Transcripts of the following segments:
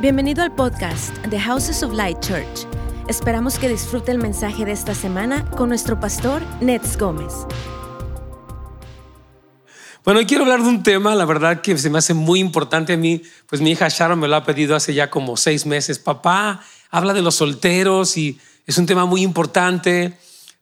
Bienvenido al podcast The Houses of Light Church. Esperamos que disfrute el mensaje de esta semana con nuestro pastor Nets Gómez. Bueno, hoy quiero hablar de un tema, la verdad que se me hace muy importante a mí, pues mi hija Sharon me lo ha pedido hace ya como seis meses. Papá, habla de los solteros y es un tema muy importante.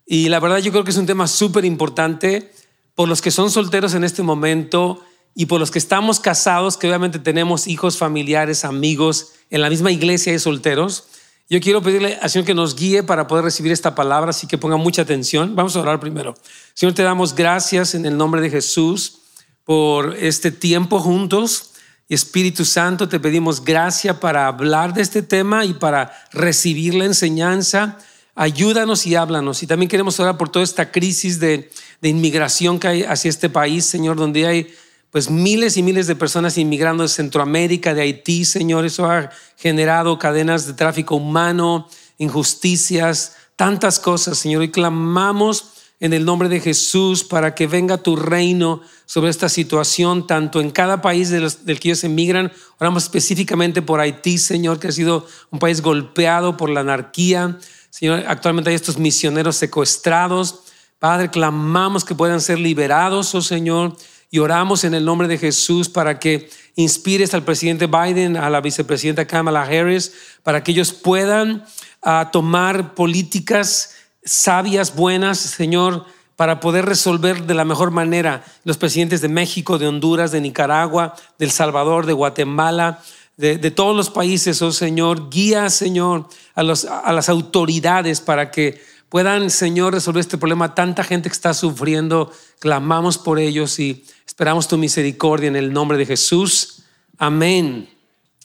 Y la verdad yo creo que es un tema súper importante por los que son solteros en este momento y por los que estamos casados, que obviamente tenemos hijos, familiares, amigos en la misma iglesia de solteros. Yo quiero pedirle al Señor que nos guíe para poder recibir esta palabra, así que ponga mucha atención. Vamos a orar primero. Señor, te damos gracias en el nombre de Jesús por este tiempo juntos. Y Espíritu Santo, te pedimos gracia para hablar de este tema y para recibir la enseñanza. Ayúdanos y háblanos. Y también queremos orar por toda esta crisis de, de inmigración que hay hacia este país, Señor, donde hay pues miles y miles de personas inmigrando de Centroamérica, de Haití, Señor, eso ha generado cadenas de tráfico humano, injusticias, tantas cosas, Señor. Y clamamos en el nombre de Jesús para que venga tu reino sobre esta situación, tanto en cada país del que ellos emigran. Oramos específicamente por Haití, Señor, que ha sido un país golpeado por la anarquía. Señor, actualmente hay estos misioneros secuestrados. Padre, clamamos que puedan ser liberados, oh Señor y oramos en el nombre de Jesús para que inspires al presidente Biden, a la vicepresidenta Kamala Harris, para que ellos puedan ah, tomar políticas sabias, buenas, Señor, para poder resolver de la mejor manera los presidentes de México, de Honduras, de Nicaragua, de El Salvador, de Guatemala, de, todos los países, oh Señor. Guía, Señor, a, los, a las autoridades para que puedan, Señor, resolver este problema. Tanta gente que está sufriendo, clamamos por ellos y esperamos tu misericordia en el nombre de Jesús. Amén.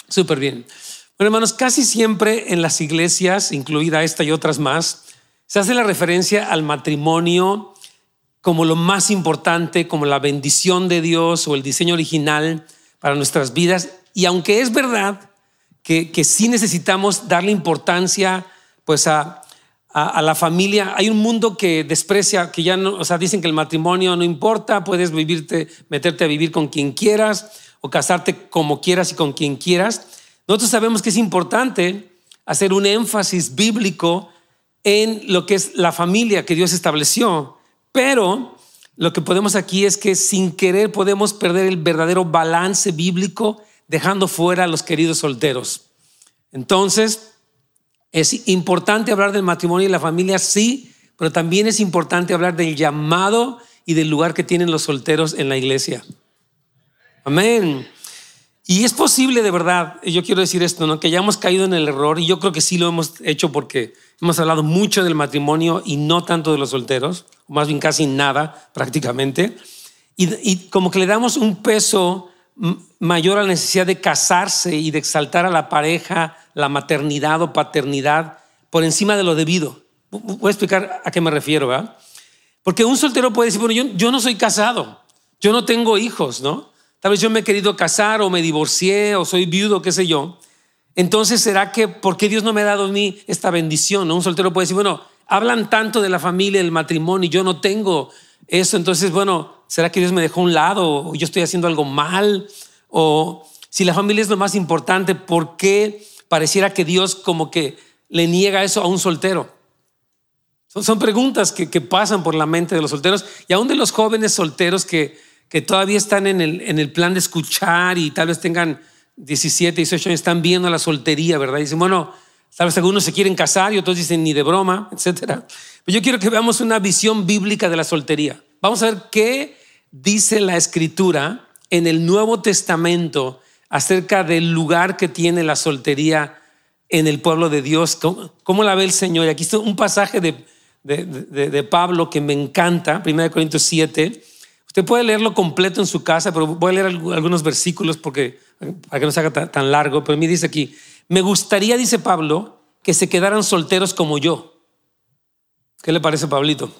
Súper bien. Bueno, hermanos, casi siempre en las iglesias, incluida esta y otras más, se hace la referencia al matrimonio como lo más importante, como la bendición de Dios o el diseño original para nuestras vidas. Y aunque es verdad que, que sí necesitamos darle importancia pues a, a, la familia. Hay un mundo que desprecia, que ya no, o sea, dicen que el matrimonio no importa, puedes vivirte, meterte a vivir con quien quieras o casarte como quieras y con quien quieras. Nosotros sabemos que es importante hacer un énfasis bíblico en lo que es la familia que Dios estableció, pero lo que podemos aquí es que sin querer podemos perder el verdadero balance bíblico dejando fuera a los queridos solteros. Entonces, es importante hablar del matrimonio y la familia, sí, pero también es importante hablar del llamado y del lugar que tienen los solteros en la iglesia. Amén. Y es posible de verdad, yo quiero decir esto, ¿no? que hayamos caído en el error, y yo creo que sí lo hemos hecho porque hemos hablado mucho del matrimonio y no tanto de los solteros, más bien casi nada prácticamente, y, y como que le damos un peso mayor a la necesidad de casarse y de exaltar a la pareja, la maternidad o paternidad por encima de lo debido. Voy a explicar a qué me refiero, ¿verdad? Porque un soltero puede decir, bueno, yo, no soy casado, yo no tengo hijos, ¿no? Tal vez yo me he querido casar o me divorcié o soy viudo, qué sé yo. Entonces, ¿será que por qué Dios no me ha dado a mí esta bendición? Un soltero puede decir, bueno, hablan tanto de la familia, del matrimonio, y yo no tengo eso. Entonces, bueno, ¿será que Dios me dejó a un lado o yo estoy haciendo algo mal? O si la familia es lo más importante, ¿por qué pareciera que Dios como que le niega eso a un soltero? Son, preguntas que, pasan por la mente de los solteros y aún de los jóvenes solteros que, que todavía están en el, en el plan de escuchar y tal vez tengan 17, 18 años, están viendo la soltería, ¿verdad? Y dicen, bueno, tal vez algunos se quieren casar y otros dicen ni de broma, etcétera. Pero yo quiero que veamos una visión bíblica de la soltería. Vamos a ver qué dice la escritura en el Nuevo Testamento acerca del lugar que tiene la soltería en el pueblo de Dios. ¿Cómo, la ve el Señor? Aquí está un pasaje de, de, Pablo que me encanta, 1 Corintios 7. Usted puede leerlo completo en su casa, pero voy a leer algunos versículos porque, para que no se haga tan largo. Pero me dice aquí, me gustaría, dice Pablo, que se quedaran solteros como yo. ¿Qué le parece, Pablito?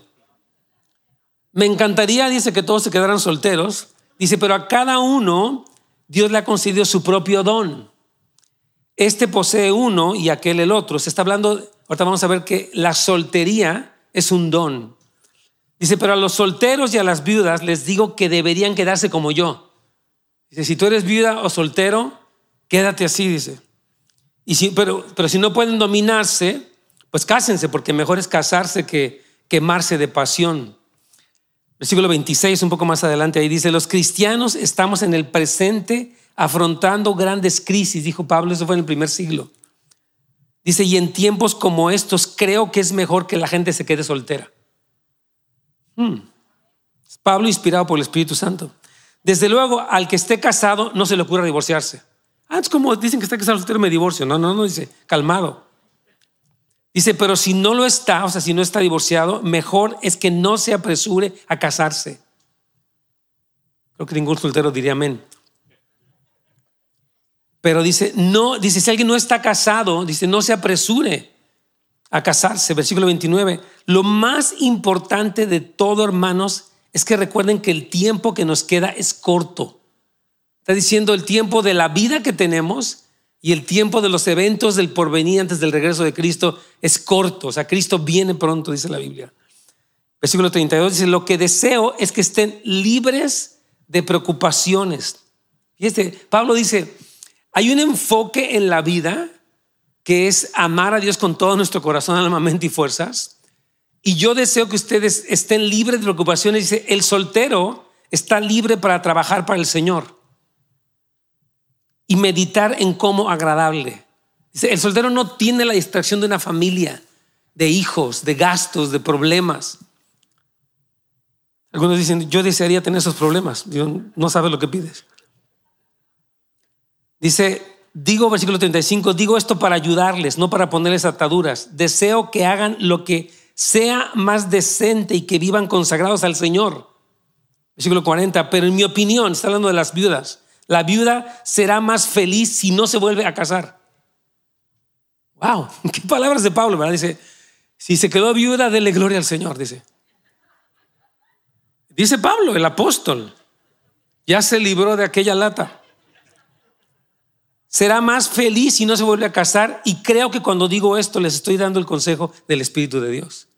Me encantaría, dice, que todos se quedaran solteros. Dice, pero a cada uno Dios le ha concedido su propio don. Este posee uno y aquel el otro. Se está hablando, ahorita vamos a ver que la soltería es un don. Dice, pero a los solteros y a las viudas les digo que deberían quedarse como yo. Dice, si tú eres viuda o soltero, quédate así, dice. Y si, pero, pero si no pueden dominarse, pues cásense, porque mejor es casarse que quemarse de pasión. Versículo 26, un poco más adelante, ahí dice, los cristianos estamos en el presente afrontando grandes crisis, dijo Pablo, eso fue en el primer siglo. Dice, y en tiempos como estos creo que es mejor que la gente se quede soltera. Hmm. Pablo inspirado por el Espíritu Santo. Desde luego, al que esté casado no se le ocurra divorciarse. Antes como dicen que está casado soltero me divorcio. No, no, no, dice, calmado. Dice, pero si no lo está, o sea, si no está divorciado, mejor es que no se apresure a casarse. Creo que ningún soltero diría amén. Pero dice, no, dice, si alguien no está casado, dice, no se apresure a casarse. Versículo 29. Lo más importante de todo, hermanos, es que recuerden que el tiempo que nos queda es corto. Está diciendo el tiempo de la vida que tenemos y el tiempo de los eventos del porvenir antes del regreso de Cristo es corto. O sea, Cristo viene pronto, dice la Biblia. Versículo 32 dice, lo que deseo es que estén libres de preocupaciones. Y este, Pablo dice, hay un enfoque en la vida que es amar a Dios con todo nuestro corazón, alma, mente y fuerzas. Y yo deseo que ustedes estén libres de preocupaciones. Dice, el soltero está libre para trabajar para el Señor y meditar en cómo agradable. El soltero no tiene la distracción de una familia, de hijos, de gastos, de problemas. Algunos dicen, yo desearía tener esos problemas. Dios no sabes lo que pides. Dice, digo, versículo 35, digo esto para ayudarles, no para ponerles ataduras. Deseo que hagan lo que sea más decente y que vivan consagrados al Señor. Versículo 40, pero en mi opinión, está hablando de las viudas, la viuda será más feliz si no se vuelve a casar. Wow, qué palabras de Pablo. Dice, si se quedó viuda, dele gloria al Señor, dice. Dice Pablo, el apóstol, ya se libró de aquella lata. Será más feliz si no se vuelve a casar y creo que cuando digo esto les estoy dando el consejo del Espíritu de Dios.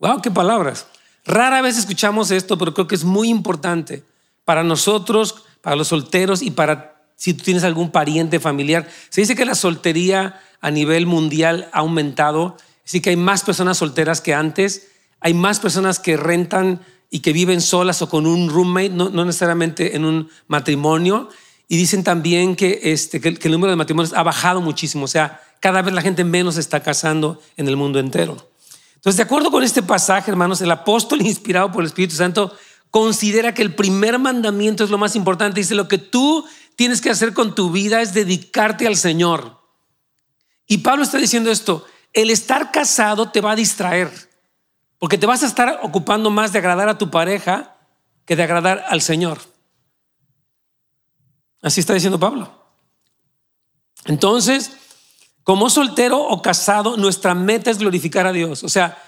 Wow, qué palabras. Rara vez escuchamos esto, pero creo que es muy importante para nosotros para los solteros y para si tú tienes algún pariente familiar. Se dice que la soltería a nivel mundial ha aumentado, así que hay más personas solteras que antes, hay más personas que rentan y que viven solas o con un roommate, no, necesariamente en un matrimonio. Y dicen también que, este, que, el número de matrimonios ha bajado muchísimo, o sea, cada vez la gente menos está casando en el mundo entero. Entonces, de acuerdo con este pasaje, hermanos, el apóstol inspirado por el Espíritu Santo considera que el primer mandamiento es lo más importante. Dice, lo que tú tienes que hacer con tu vida es dedicarte al Señor. Y Pablo está diciendo esto, el estar casado te va a distraer, porque te vas a estar ocupando más de agradar a tu pareja que de agradar al Señor. Así está diciendo Pablo. Entonces, como soltero o casado, nuestra meta es glorificar a Dios. O sea,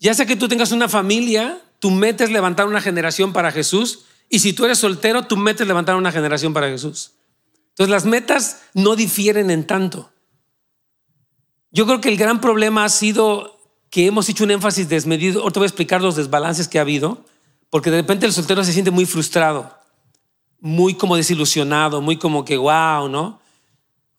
ya sea que tú tengas una familia, tu meta es levantar una generación para Jesús. Y si tú eres soltero, tu meta es levantar una generación para Jesús. Entonces las metas no difieren en tanto. Yo creo que el gran problema ha sido que hemos hecho un énfasis desmedido. Ahora te voy a explicar los desbalances que ha habido, porque de repente el soltero se siente muy frustrado, muy como desilusionado, muy como que wow, ¿no?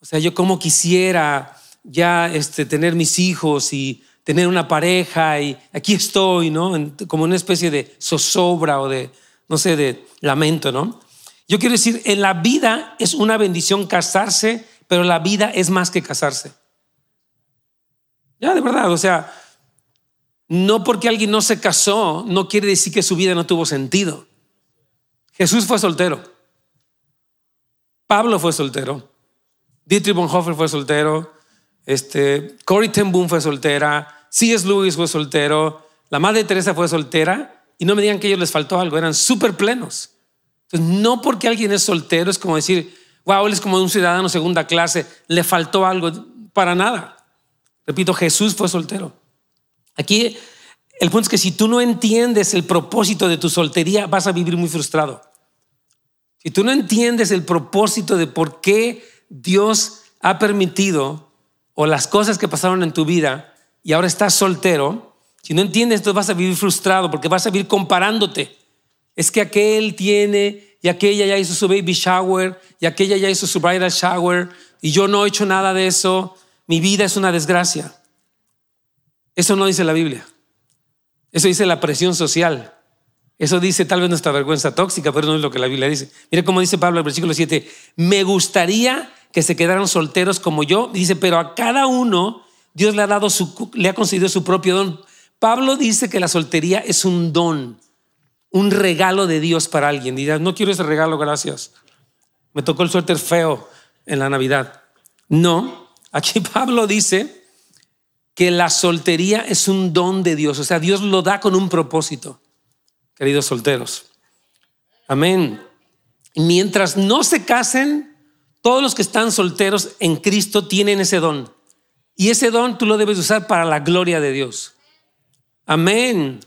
O sea, yo como quisiera ya este, tener mis hijos y tener una pareja y aquí estoy, ¿no? Como una especie de zozobra o de, no sé, de lamento, ¿no? Yo quiero decir, en la vida es una bendición casarse, pero la vida es más que casarse. Ya, de verdad, o sea, no porque alguien no se casó, no quiere decir que su vida no tuvo sentido. Jesús fue soltero. Pablo fue soltero. Dietrich Bonhoeffer fue soltero. Este, Corey ten Boom fue soltera, C.S. Lewis fue soltero, la Madre Teresa fue soltera y no me digan que a ellos les faltó algo, eran súper plenos. Entonces, no porque alguien es soltero es como decir, wow, él es como un ciudadano segunda clase, le faltó algo, para nada. Repito, Jesús fue soltero. Aquí el punto es que si tú no entiendes el propósito de tu soltería, vas a vivir muy frustrado. Si tú no entiendes el propósito de por qué Dios ha permitido o las cosas que pasaron en tu vida y ahora estás soltero, si no entiendes esto vas a vivir frustrado porque vas a vivir comparándote. Es que aquel tiene y aquella ya hizo su baby shower y aquella ya hizo su bridal shower. y yo no he hecho nada de eso, mi vida es una desgracia. Eso no dice la Biblia. Eso dice la presión social. Eso dice tal vez nuestra vergüenza tóxica, pero no es lo que la Biblia dice. Mire cómo dice Pablo en el versículo 7, me gustaría que se quedaran solteros como yo. Dice, pero a cada uno Dios le ha dado su, le ha concedido su propio don. Pablo dice que la soltería es un don, un regalo de Dios para alguien. Dirás, no quiero ese regalo, gracias. Me tocó el suéter feo en la Navidad. No, aquí Pablo dice que la soltería es un don de Dios, o sea, Dios lo da con un propósito queridos solteros. Amén. Mientras no se casen, todos los que están solteros en Cristo tienen ese don. Y ese don tú lo debes usar para la gloria de Dios. Amén.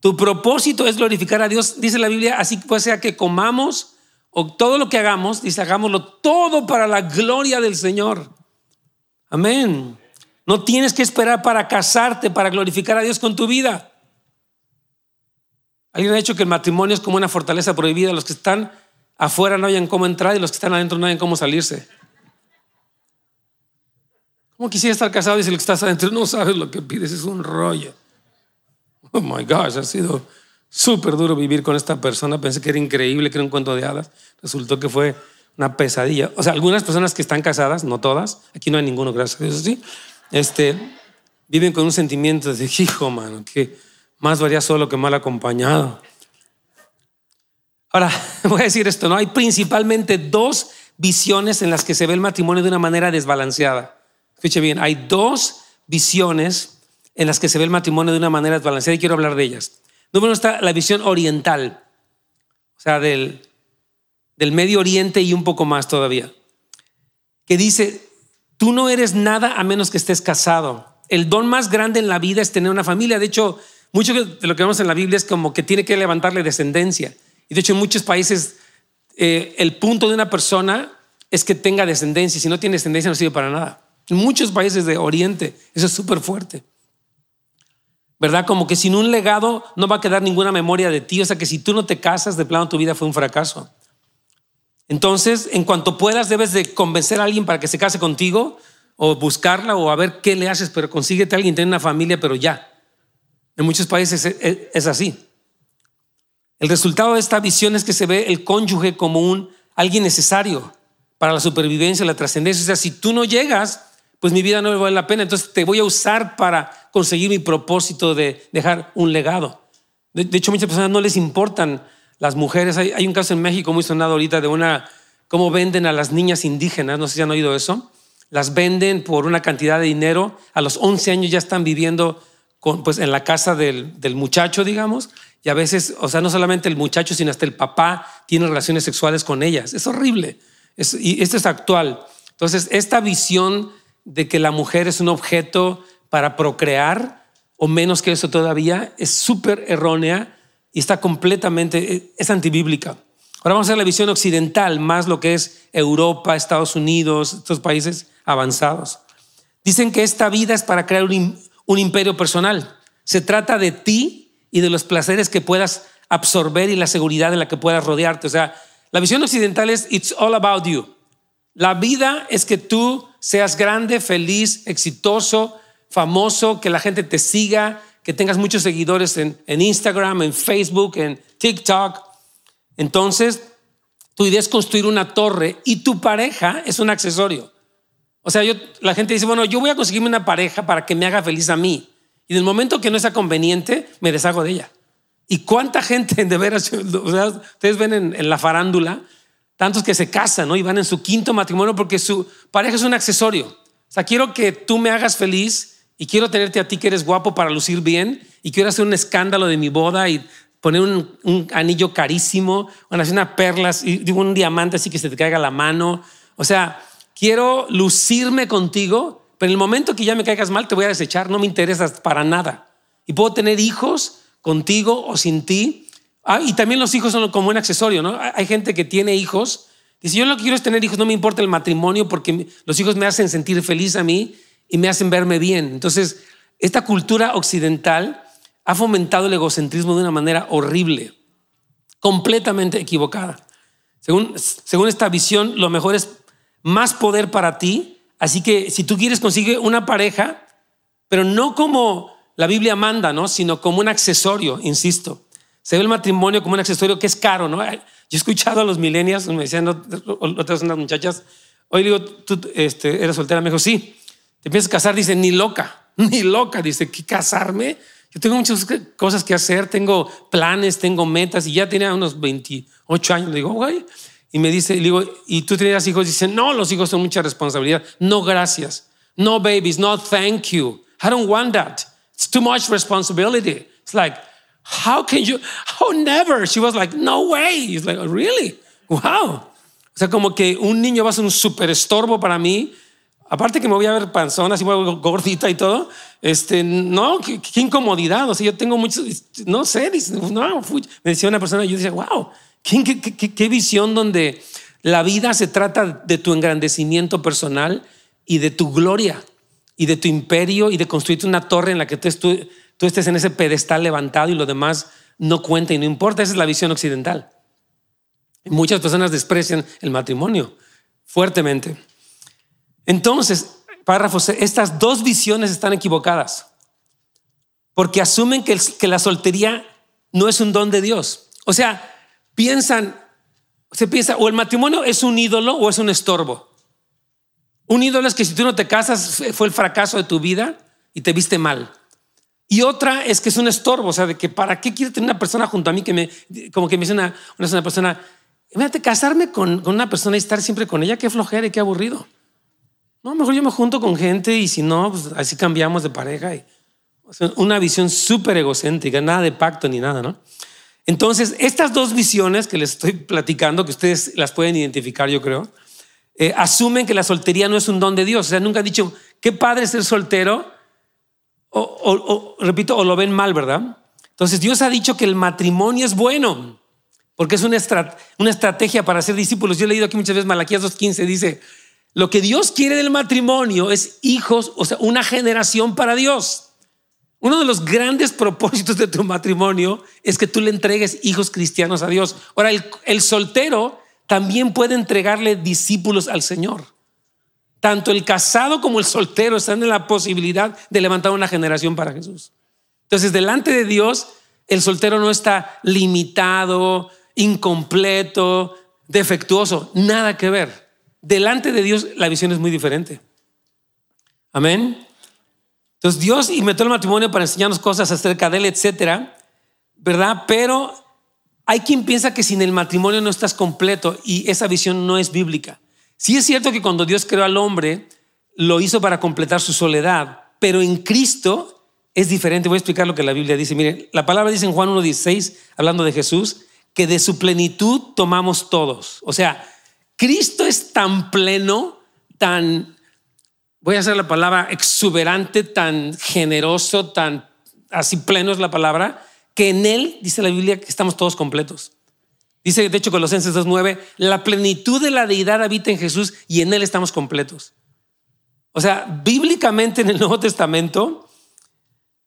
Tu propósito es glorificar a Dios, dice la Biblia, así pues sea que comamos o todo lo que hagamos, dice, hagámoslo todo para la gloria del Señor. Amén. No tienes que esperar para casarte, para glorificar a Dios con tu vida. Alguien ha dicho que el matrimonio es como una fortaleza prohibida. Los que están afuera no hayan cómo entrar y los que están adentro no hayan cómo salirse. ¿Cómo quisiera estar casado y si lo que estás adentro no sabes lo que pides? Es un rollo. Oh my gosh, ha sido súper duro vivir con esta persona. Pensé que era increíble, que era un cuento de hadas. Resultó que fue una pesadilla. O sea, algunas personas que están casadas, no todas, aquí no hay ninguno, gracias a Dios, sí, este, viven con un sentimiento de, hijo, mano, que más varía solo que mal acompañado. Ahora, voy a decir esto, ¿no? Hay principalmente dos visiones en las que se ve el matrimonio de una manera desbalanceada. Escuche bien, hay dos visiones en las que se ve el matrimonio de una manera desbalanceada y quiero hablar de ellas. Número uno está la visión oriental, o sea, del, del Medio Oriente y un poco más todavía, que dice, tú no eres nada a menos que estés casado. El don más grande en la vida es tener una familia. De hecho, mucho de lo que vemos en la Biblia es como que tiene que levantarle descendencia. Y de hecho en muchos países eh, el punto de una persona es que tenga descendencia. Si no tiene descendencia no sirve para nada. En muchos países de Oriente eso es súper fuerte. ¿Verdad? Como que sin un legado no va a quedar ninguna memoria de ti. O sea que si tú no te casas, de plano tu vida fue un fracaso. Entonces, en cuanto puedas, debes de convencer a alguien para que se case contigo o buscarla o a ver qué le haces, pero consíguete a alguien, tener una familia, pero ya. En muchos países es así. El resultado de esta visión es que se ve el cónyuge como un alguien necesario para la supervivencia, la trascendencia. O sea, si tú no llegas, pues mi vida no me vale la pena. Entonces te voy a usar para conseguir mi propósito de dejar un legado. De, hecho, muchas personas no les importan las mujeres. Hay, un caso en México muy sonado ahorita de una, cómo venden a las niñas indígenas. No sé si han oído eso. Las venden por una cantidad de dinero. A los 11 años ya están viviendo pues, en la casa del, muchacho, digamos, y a veces, o sea, no solamente el muchacho, sino hasta el papá tiene relaciones sexuales con ellas. Es horrible. y esto es actual. Entonces, esta visión de que la mujer es un objeto para procrear, o menos que eso todavía, es súper errónea y está completamente, es antibíblica. Ahora vamos a ver la visión occidental, más lo que es Europa, Estados Unidos, estos países avanzados. Dicen que esta vida es para crear un, un imperio personal. Se trata de ti y de los placeres que puedas absorber y la seguridad en la que puedas rodearte. O sea, la visión occidental es it's all about you. La vida es que tú seas grande, feliz, exitoso, famoso, que la gente te siga, que tengas muchos seguidores en, Instagram, en Facebook, en TikTok. Entonces, tu idea es construir una torre y tu pareja es un accesorio. O sea, yo, la gente dice, bueno, yo voy a conseguirme una pareja para que me haga feliz a mí. Y en el momento que no sea conveniente, me deshago de ella. ¿Y cuánta gente de veras, ustedes ven en, la farándula, tantos que se casan ¿no? y van en su quinto matrimonio porque su pareja es un accesorio? O sea, quiero que tú me hagas feliz y quiero tenerte a ti que eres guapo para lucir bien y quiero hacer un escándalo de mi boda y poner un, anillo carísimo, hacer una perlas y un diamante así que se te caiga la mano. O sea, quiero lucirme contigo, pero en el momento que ya me caigas mal te voy a desechar, no me interesas para nada. Y puedo tener hijos contigo o sin ti. Ah, y también los hijos son como un accesorio, ¿no? Hay gente que tiene hijos. Dice, yo lo que quiero es tener hijos, no me importa el matrimonio porque los hijos me hacen sentir feliz a mí y me hacen verme bien. Entonces, esta cultura occidental ha fomentado el egocentrismo de una manera horrible, completamente equivocada. Según, según esta visión, lo mejor es más poder para ti. Así que si tú quieres, consigue una pareja, pero no como la Biblia manda, ¿no? Sino como un accesorio, insisto. Se ve el matrimonio como un accesorio que es caro, ¿no? Yo he escuchado a los millennials, me decían otras unas muchachas, oye, digo, tú este, eres soltera, me dijo, sí, te a casar, dice, ni loca, ni loca, dice, ¿qué casarme? Yo tengo muchas cosas que hacer, tengo planes, tengo metas y ya tenía unos 28 años. Digo, güey, y me dice, le digo, ¿y tú tenías hijos? Dice, no, los hijos son mucha responsabilidad. No, gracias. No, babies, no, thank you. I don't want that. It's too much responsibility. It's like, how can you? Oh, never. She was like, no way. It's like, really? Wow. O sea, como que un niño va a ser un súper estorbo para mí. Aparte que me voy a ver panzona, así me gordita y todo. Este, no, qué, incomodidad. O sea, yo tengo muchos, no sé, no, me decía una persona, yo decía, wow, qué, visión donde la vida se trata de tu engrandecimiento personal y de tu gloria y de tu imperio y de construirte una torre en la que tú, estés en ese pedestal levantado y lo demás no cuenta y no importa. Esa es la visión occidental. Muchas personas desprecian el matrimonio fuertemente. Entonces, párrafo estas dos visiones están equivocadas porque asumen que la soltería no es un don de Dios. O sea, piensan, se piensa, o el matrimonio es un ídolo o es un estorbo. Un ídolo es que si tú no te casas fue el fracaso de tu vida y te viste mal. Y otra es que es un estorbo, o sea, de que para qué quiere tener una persona junto a mí que me, como que me dice una, una persona, imagínate casarme con, con, una persona y estar siempre con ella, qué flojera y qué aburrido. No, mejor yo me junto con gente y si no, pues así cambiamos de pareja. Y, una visión súper egocéntrica, nada de pacto ni nada, ¿no? Entonces, estas dos visiones que les estoy platicando, que ustedes las pueden identificar, yo creo, eh, asumen que la soltería no es un don de Dios. O sea, nunca han dicho, qué padre ser soltero, o, repito, o lo ven mal, ¿verdad? Entonces, Dios ha dicho que el matrimonio es bueno, porque es una, una estrategia para ser discípulos. Yo he leído aquí muchas veces Malaquías 2.15, dice, lo que Dios quiere del matrimonio es hijos, o sea, una generación para Dios. Uno de los grandes propósitos de tu matrimonio es que tú le entregues hijos cristianos a Dios. Ahora, el, soltero también puede entregarle discípulos al Señor. Tanto el casado como el soltero están en la posibilidad de levantar una generación para Jesús. Entonces, delante de Dios, el soltero no está limitado, incompleto, defectuoso, nada que ver. Delante de Dios la visión es muy diferente. Amén. Entonces Dios inventó el matrimonio para enseñarnos cosas acerca de él, etcétera, ¿verdad? Pero hay quien piensa que sin el matrimonio no estás completo y esa visión no es bíblica. Sí es cierto que cuando Dios creó al hombre, lo hizo para completar su soledad, pero en Cristo es diferente. Voy a explicar lo que la Biblia dice. Mire, la palabra dice en Juan 1.16, hablando de Jesús, que de su plenitud tomamos todos. O sea, Cristo es tan pleno, tan voy a hacer la palabra exuberante, tan generoso, tan así pleno es la palabra, que en Él, dice la Biblia, que estamos todos completos. Dice, de hecho, Colosenses 2.9, la plenitud de la deidad habita en Jesús y en Él estamos completos. O sea, bíblicamente en el Nuevo Testamento,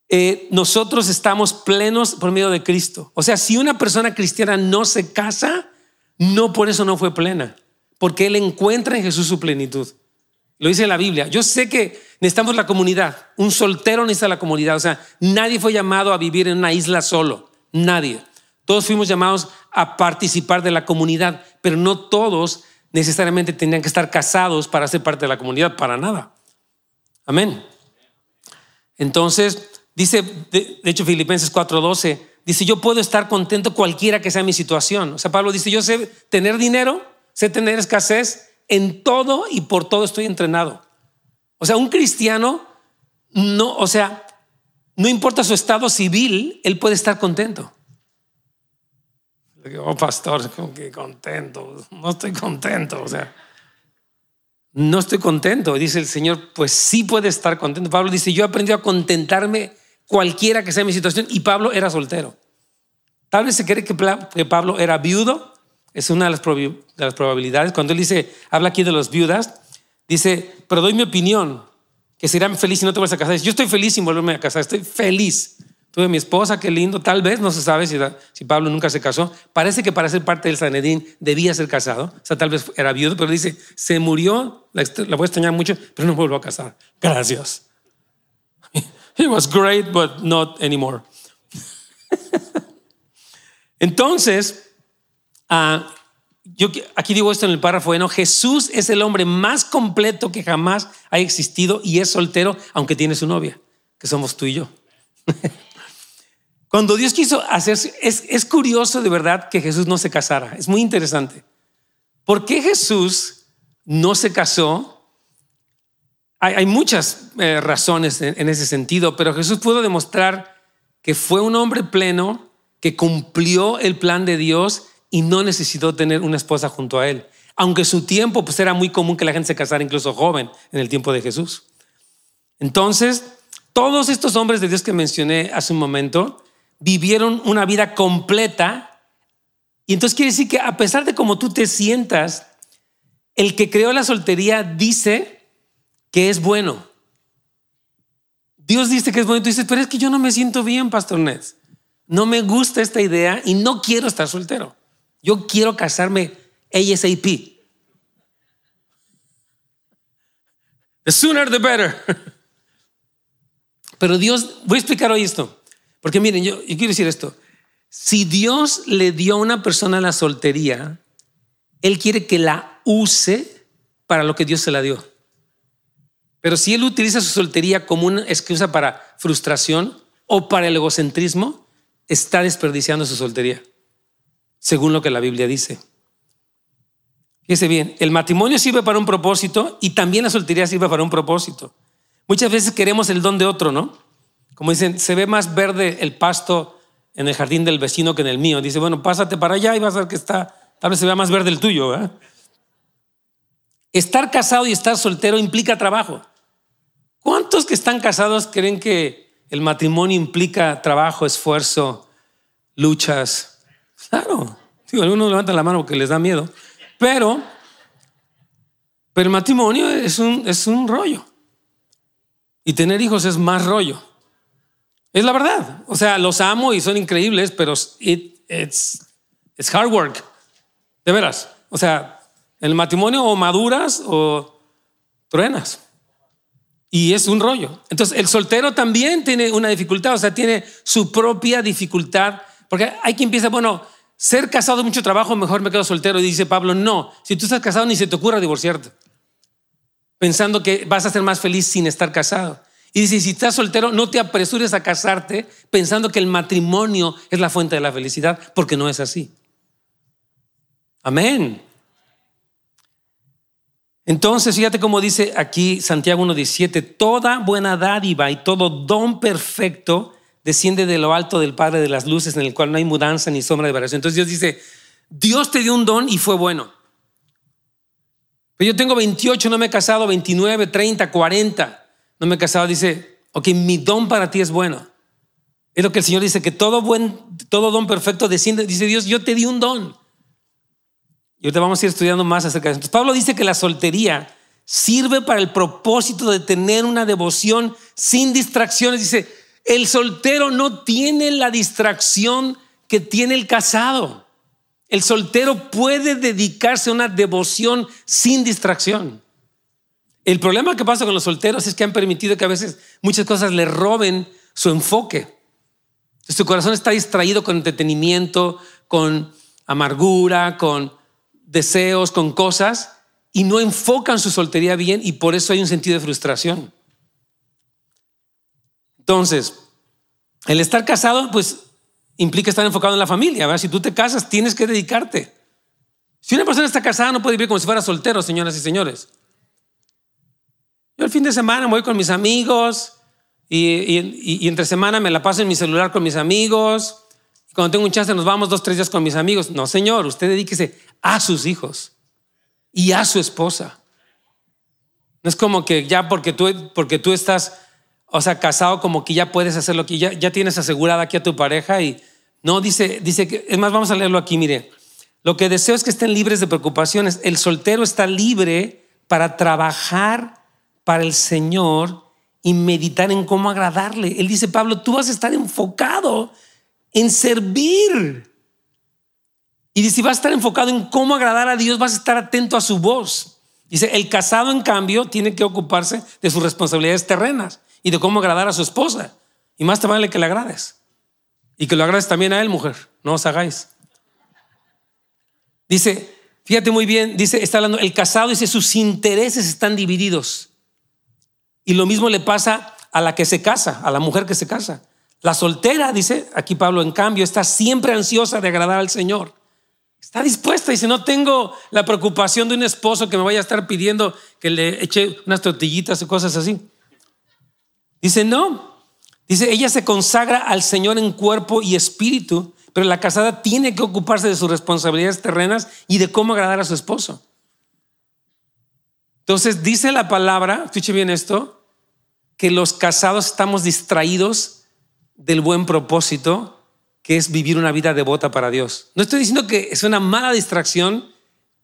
eh, nosotros estamos plenos por medio de Cristo. O sea, si una persona cristiana no se casa, no por eso no fue plena, porque Él encuentra en Jesús su plenitud. Lo dice la Biblia. Yo sé que necesitamos la comunidad. Un soltero necesita la comunidad. O sea, nadie fue llamado a vivir en una isla solo. Nadie. Todos fuimos llamados a participar de la comunidad, pero no todos necesariamente tenían que estar casados para ser parte de la comunidad, para nada. Amén. Entonces, dice, de, hecho, Filipenses 4:12, dice, yo puedo estar contento cualquiera que sea mi situación. O sea, Pablo dice, yo sé tener dinero, sé tener escasez, en todo y por todo estoy entrenado. O sea, un cristiano no, o sea, no importa su estado civil, él puede estar contento. Oh, pastor, que contento. No estoy contento. O sea, no estoy contento. Dice el Señor, pues sí puede estar contento. Pablo dice, yo he aprendido a contentarme cualquiera que sea mi situación. Y Pablo era soltero. Tal vez se cree que Pablo era viudo es una de las, probabilidades. Cuando él dice, habla aquí de los viudas, dice, pero doy mi opinión, que será feliz si no te vas a casar. Yo estoy feliz sin volverme a casar, estoy feliz. tuve mi esposa, qué lindo, tal vez, no se sabe si, si Pablo nunca se casó. Parece que para ser parte del Sanedrín debía ser casado, o sea, tal vez era viudo, pero dice, se murió, la, la voy a extrañar mucho, pero no vuelvo a casar. Gracias. It was great, but not anymore. Entonces, uh, yo aquí digo esto en el párrafo bueno, Jesús es el hombre más completo que jamás ha existido y es soltero, aunque tiene su novia, que somos tú y yo. Cuando Dios quiso hacerse, es, es curioso de verdad que Jesús no se casara, es muy interesante. ¿Por qué Jesús no se casó? Hay, muchas eh, razones en ese sentido, pero Jesús pudo demostrar que fue un hombre pleno, que cumplió el plan de Dios y no necesitó tener una esposa junto a él. Aunque su tiempo pues era muy común que la gente se casara incluso joven en el tiempo de Jesús. Entonces, todos estos hombres de Dios que mencioné hace un momento vivieron una vida completa y entonces quiere decir que a pesar de cómo tú te sientas, el que creó la soltería dice que es bueno. Dios dice que es bueno tú dices, pero es que yo no me siento bien, Pastor Nets. No me gusta esta idea y no quiero estar soltero. Yo quiero casarme ASAP. The sooner the better. Pero Dios, voy a explicar hoy esto. Porque miren, yo, yo quiero decir esto. Si Dios le dio a una persona la soltería, Él quiere que la use para lo que Dios se la dio. Pero si Él utiliza su soltería como una excusa para frustración o para el egocentrismo, está desperdiciando su soltería según lo que la Biblia dice. Fíjese bien, el matrimonio sirve para un propósito y también la soltería sirve para un propósito. Muchas veces queremos el don de otro, ¿no? Como dicen, se ve más verde el pasto en el jardín del vecino que en el mío. Dice, bueno, pásate para allá y vas a ver que está, tal vez se vea más verde el tuyo. Estar casado y estar soltero implica trabajo. ¿Cuántos que están casados creen que el matrimonio implica trabajo, esfuerzo, luchas? Claro. algunos levantan la mano porque les da miedo. Pero, pero el matrimonio es un, es un rollo. Y tener hijos es más rollo. Es la verdad. O sea, los amo y son increíbles, pero it, it's, it's hard work. De veras. O sea, el matrimonio o maduras o truenas. Y es un rollo. Entonces, el soltero también tiene una dificultad, o sea, tiene su propia dificultad. Porque hay quien piensa, bueno, ser casado es mucho trabajo, mejor me quedo soltero. Y dice Pablo, no, si tú estás casado ni se te ocurra divorciarte, pensando que vas a ser más feliz sin estar casado. Y dice, si estás soltero, no te apresures a casarte pensando que el matrimonio es la fuente de la felicidad, porque no es así. Amén. Entonces, fíjate cómo dice aquí Santiago 1.17, toda buena dádiva y todo don perfecto desciende de lo alto del Padre de las Luces, en el cual no hay mudanza ni sombra de variación. Entonces Dios dice, Dios te dio un don y fue bueno. Pero yo tengo 28, no me he casado, 29, 30, 40, no me he casado. Dice, ok, mi don para ti es bueno. Es lo que el Señor dice, que todo, buen, todo don perfecto desciende. Dice Dios, yo te di un don. Y ahorita vamos a ir estudiando más acerca de eso. Entonces, Pablo dice que la soltería sirve para el propósito de tener una devoción sin distracciones. Dice, el soltero no tiene la distracción que tiene el casado. El soltero puede dedicarse a una devoción sin distracción. El problema que pasa con los solteros es que han permitido que a veces muchas cosas le roben su enfoque. Su corazón está distraído con entretenimiento, con amargura, con deseos, con cosas, y no enfocan su soltería bien y por eso hay un sentido de frustración. Entonces, el estar casado, pues implica estar enfocado en la familia. ¿verdad? Si tú te casas, tienes que dedicarte. Si una persona está casada, no puede vivir como si fuera soltero, señoras y señores. Yo el fin de semana voy con mis amigos y, entre semana me la paso en mi celular con mis amigos. cuando tengo un chance nos vamos dos, tres días con mis amigos. No, señor, usted dedíquese a sus hijos y a su esposa. No es como que ya porque tú, porque tú estás o sea, casado como que ya puedes hacer lo que ya, ya tienes asegurada aquí a tu pareja y no, dice, dice que, es más, vamos a leerlo aquí, mire, lo que deseo es que estén libres de preocupaciones. El soltero está libre para trabajar para el Señor y meditar en cómo agradarle. Él dice, Pablo, tú vas a estar enfocado en servir. Y si vas a estar enfocado en cómo agradar a Dios, vas a estar atento a su voz. Dice, el casado, en cambio, tiene que ocuparse de sus responsabilidades terrenas y de cómo agradar a su esposa. Y más te vale que le agrades. Y que lo agrades también a él, mujer. No os hagáis. Dice, fíjate muy bien, dice, está hablando, el casado dice, sus intereses están divididos. Y lo mismo le pasa a la que se casa, a la mujer que se casa. La soltera, dice aquí Pablo, en cambio, está siempre ansiosa de agradar al Señor. Está dispuesta, dice, no tengo la preocupación de un esposo que me vaya a estar pidiendo que le eche unas tortillitas o cosas así. Dice, no. Dice, ella se consagra al Señor en cuerpo y espíritu, pero la casada tiene que ocuparse de sus responsabilidades terrenas y de cómo agradar a su esposo. Entonces dice la palabra, escuche bien esto, que los casados estamos distraídos del buen propósito, que es vivir una vida devota para Dios. No estoy diciendo que es una mala distracción,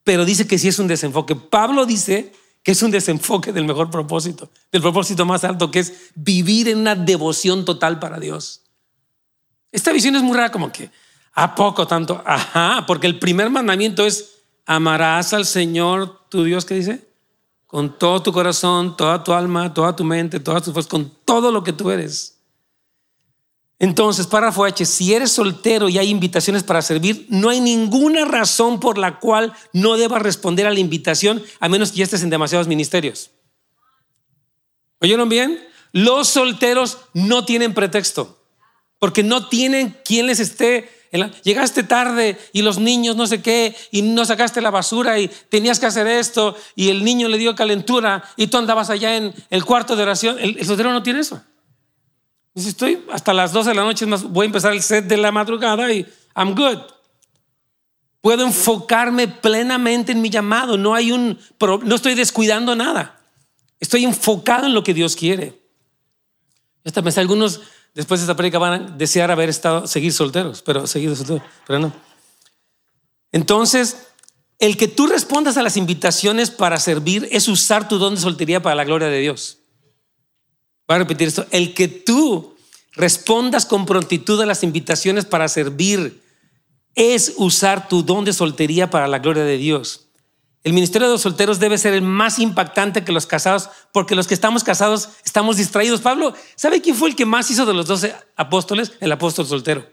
pero dice que sí es un desenfoque. Pablo dice que es un desenfoque del mejor propósito, del propósito más alto, que es vivir en una devoción total para Dios. Esta visión es muy rara, como que, ¿a poco tanto? Ajá, porque el primer mandamiento es, amarás al Señor tu Dios, ¿qué dice? con todo tu corazón, toda tu alma, toda tu mente, todas tus fuerzas, con todo lo que tú eres. Entonces, párrafo H, si eres soltero y hay invitaciones para servir, no hay ninguna razón por la cual no debas responder a la invitación, a menos que ya estés en demasiados ministerios. ¿Oyeron bien? Los solteros no tienen pretexto, porque no tienen quien les esté Llegaste tarde y los niños no sé qué y no sacaste la basura y tenías que hacer esto y el niño le dio calentura y tú andabas allá en el cuarto de oración. El, soltero no tiene eso. Dice, estoy hasta las 12 de la noche, voy a empezar el set de la madrugada y I'm good. Puedo enfocarme plenamente en mi llamado. No hay un, no estoy descuidando nada. Estoy enfocado en lo que Dios quiere. Vez algunos después de esta prédica van a desear haber estado, seguir solteros, pero seguido solteros, pero no. Entonces, el que tú respondas a las invitaciones para servir es usar tu don de soltería para la gloria de Dios. Voy a repetir esto. El que tú respondas con prontitud a las invitaciones para servir es usar tu don de soltería para la gloria de Dios. El ministerio de los solteros debe ser el más impactante que los casados, porque los que estamos casados estamos distraídos. Pablo, ¿sabe quién fue el que más hizo de los doce apóstoles? El apóstol soltero.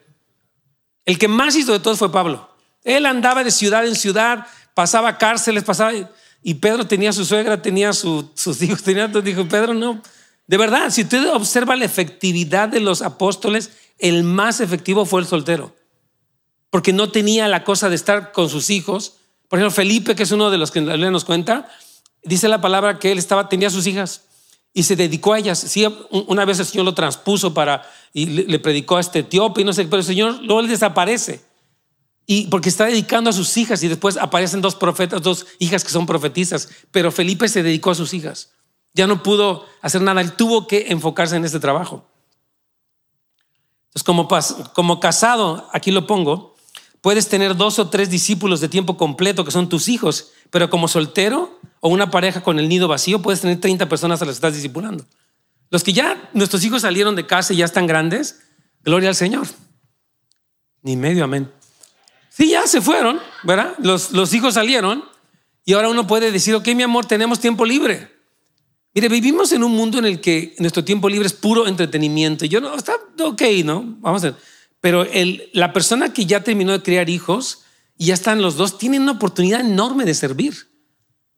El que más hizo de todos fue Pablo. Él andaba de ciudad en ciudad, pasaba cárceles, pasaba... Y Pedro tenía su suegra, tenía sus hijos, tenía... Dijo, Pedro, no. De verdad, si usted observa la efectividad de los apóstoles, el más efectivo fue el soltero. Porque no tenía la cosa de estar con sus hijos por ejemplo, Felipe, que es uno de los que nos cuenta, dice la palabra que él estaba, tenía sus hijas y se dedicó a ellas. Sí, una vez el Señor lo transpuso para y le, predicó a este etíope y no sé, pero el Señor luego él desaparece. Y porque está dedicando a sus hijas y después aparecen dos profetas, dos hijas que son profetizas, pero Felipe se dedicó a sus hijas. Ya no pudo hacer nada, él tuvo que enfocarse en este trabajo. Entonces, como, casado, aquí lo pongo, Puedes tener dos o tres discípulos de tiempo completo que son tus hijos, pero como soltero o una pareja con el nido vacío, puedes tener 30 personas a las que estás discipulando. Los que ya, nuestros hijos salieron de casa y ya están grandes, gloria al Señor. Ni medio amén. Sí, ya se fueron, ¿verdad? Los, los hijos salieron y ahora uno puede decir, ok, mi amor, tenemos tiempo libre. Mire, vivimos en un mundo en el que nuestro tiempo libre es puro entretenimiento. Y yo no, está ok, ¿no? Vamos a ver. Pero la persona que ya terminó de criar hijos y ya están los dos, tienen una oportunidad enorme de servir.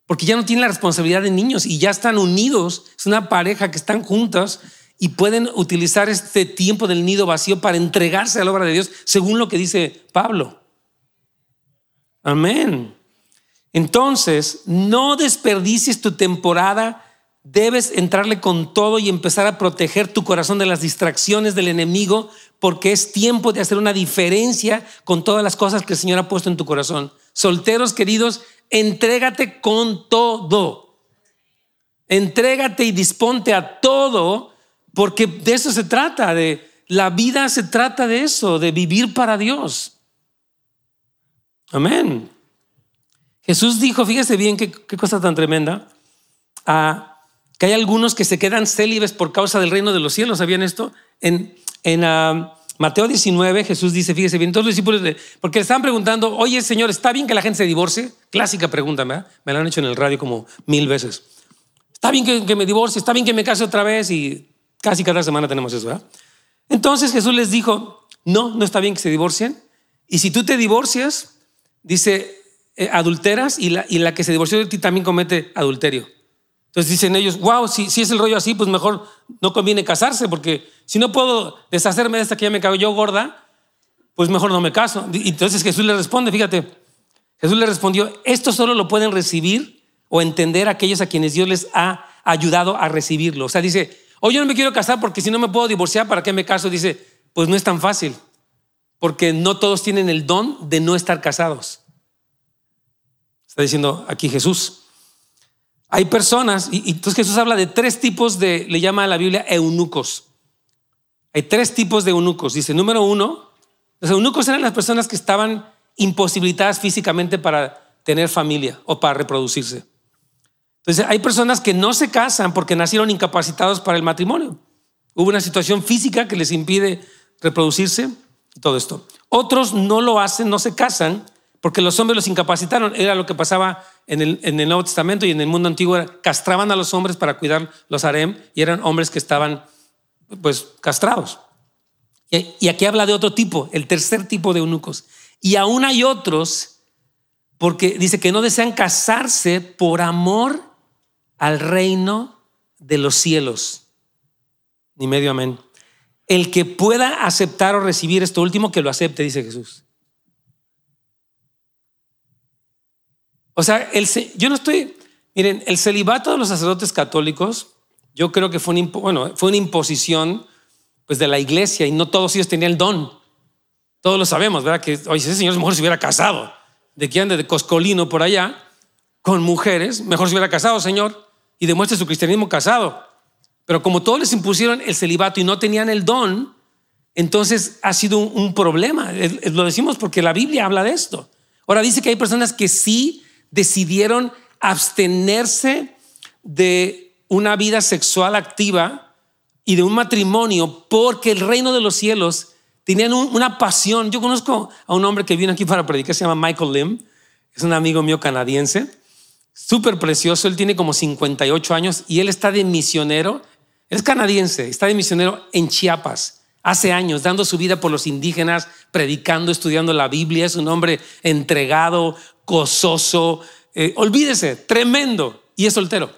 Porque ya no tienen la responsabilidad de niños y ya están unidos. Es una pareja que están juntos y pueden utilizar este tiempo del nido vacío para entregarse a la obra de Dios, según lo que dice Pablo. Amén. Entonces, no desperdicies tu temporada Debes entrarle con todo y empezar a proteger tu corazón de las distracciones del enemigo, porque es tiempo de hacer una diferencia con todas las cosas que el Señor ha puesto en tu corazón. Solteros queridos, entrégate con todo. Entrégate y disponte a todo, porque de eso se trata, de la vida se trata de eso, de vivir para Dios. Amén. Jesús dijo, fíjese bien qué, cosa tan tremenda. a que hay algunos que se quedan célibes por causa del reino de los cielos. ¿Sabían esto? En, en ah, Mateo 19, Jesús dice, fíjese bien, todos los discípulos, porque le estaban preguntando, oye Señor, ¿está bien que la gente se divorcie? Clásica pregunta, me la han hecho en el radio como mil veces. ¿Está bien que, que me divorcie? ¿Está bien que me case otra vez? Y casi cada semana tenemos eso, ¿verdad? Entonces Jesús les dijo, no, no está bien que se divorcien. Y si tú te divorcias, dice, eh, adulteras y la, y la que se divorció de ti también comete adulterio. Entonces dicen ellos, wow, si, es el rollo así, pues mejor no conviene casarse, porque si no puedo deshacerme de esta que ya me cago yo gorda, pues mejor no me caso. Y entonces Jesús le responde, fíjate, Jesús le respondió, esto solo lo pueden recibir o entender aquellos a quienes Dios les ha ayudado a recibirlo. O sea, dice, oye, yo no me quiero casar porque si no me puedo divorciar, ¿para qué me caso? Dice, pues no es tan fácil, porque no todos tienen el don de no estar casados. Está diciendo aquí Jesús. Hay personas, y, entonces Jesús habla de tres tipos de, le llama a la Biblia eunucos. Hay tres tipos de eunucos. Dice, número uno, los eunucos eran las personas que estaban imposibilitadas físicamente para tener familia o para reproducirse. Entonces, hay personas que no se casan porque nacieron incapacitados para el matrimonio. Hubo una situación física que les impide reproducirse y todo esto. Otros no lo hacen, no se casan porque los hombres los incapacitaron. Era lo que pasaba en el, Nuevo Testamento y en el mundo antiguo. castraban a los hombres para cuidar los harem y eran hombres que estaban pues castrados. Y, aquí habla de otro tipo, el tercer tipo de eunucos. Y aún hay otros, porque dice que no desean casarse por amor al reino de los cielos. Ni medio amén. El que pueda aceptar o recibir esto último, que lo acepte, dice Jesús. O sea, yo no estoy, miren, el celibato de los sacerdotes católicos, yo creo que fue una, bueno, fue una imposición pues, de la iglesia y no todos ellos tenían el don. Todos lo sabemos, ¿verdad? Que, oye, ese señor mejor se hubiera casado. De que ande de coscolino por allá con mujeres, mejor se hubiera casado, señor, y demuestre su cristianismo casado. Pero como todos les impusieron el celibato y no tenían el don, entonces ha sido un, un problema. Lo decimos porque la Biblia habla de esto. Ahora dice que hay personas que sí decidieron abstenerse de una vida sexual activa y de un matrimonio porque el reino de los cielos tenían una pasión. Yo conozco a un hombre que vino aquí para predicar, se llama Michael Lim, es un amigo mío canadiense, súper precioso, él tiene como 58 años y él está de misionero, es canadiense, está de misionero en Chiapas hace años, dando su vida por los indígenas, predicando, estudiando la Biblia. Es un hombre entregado, gozoso, eh, olvídese, tremendo, y es soltero.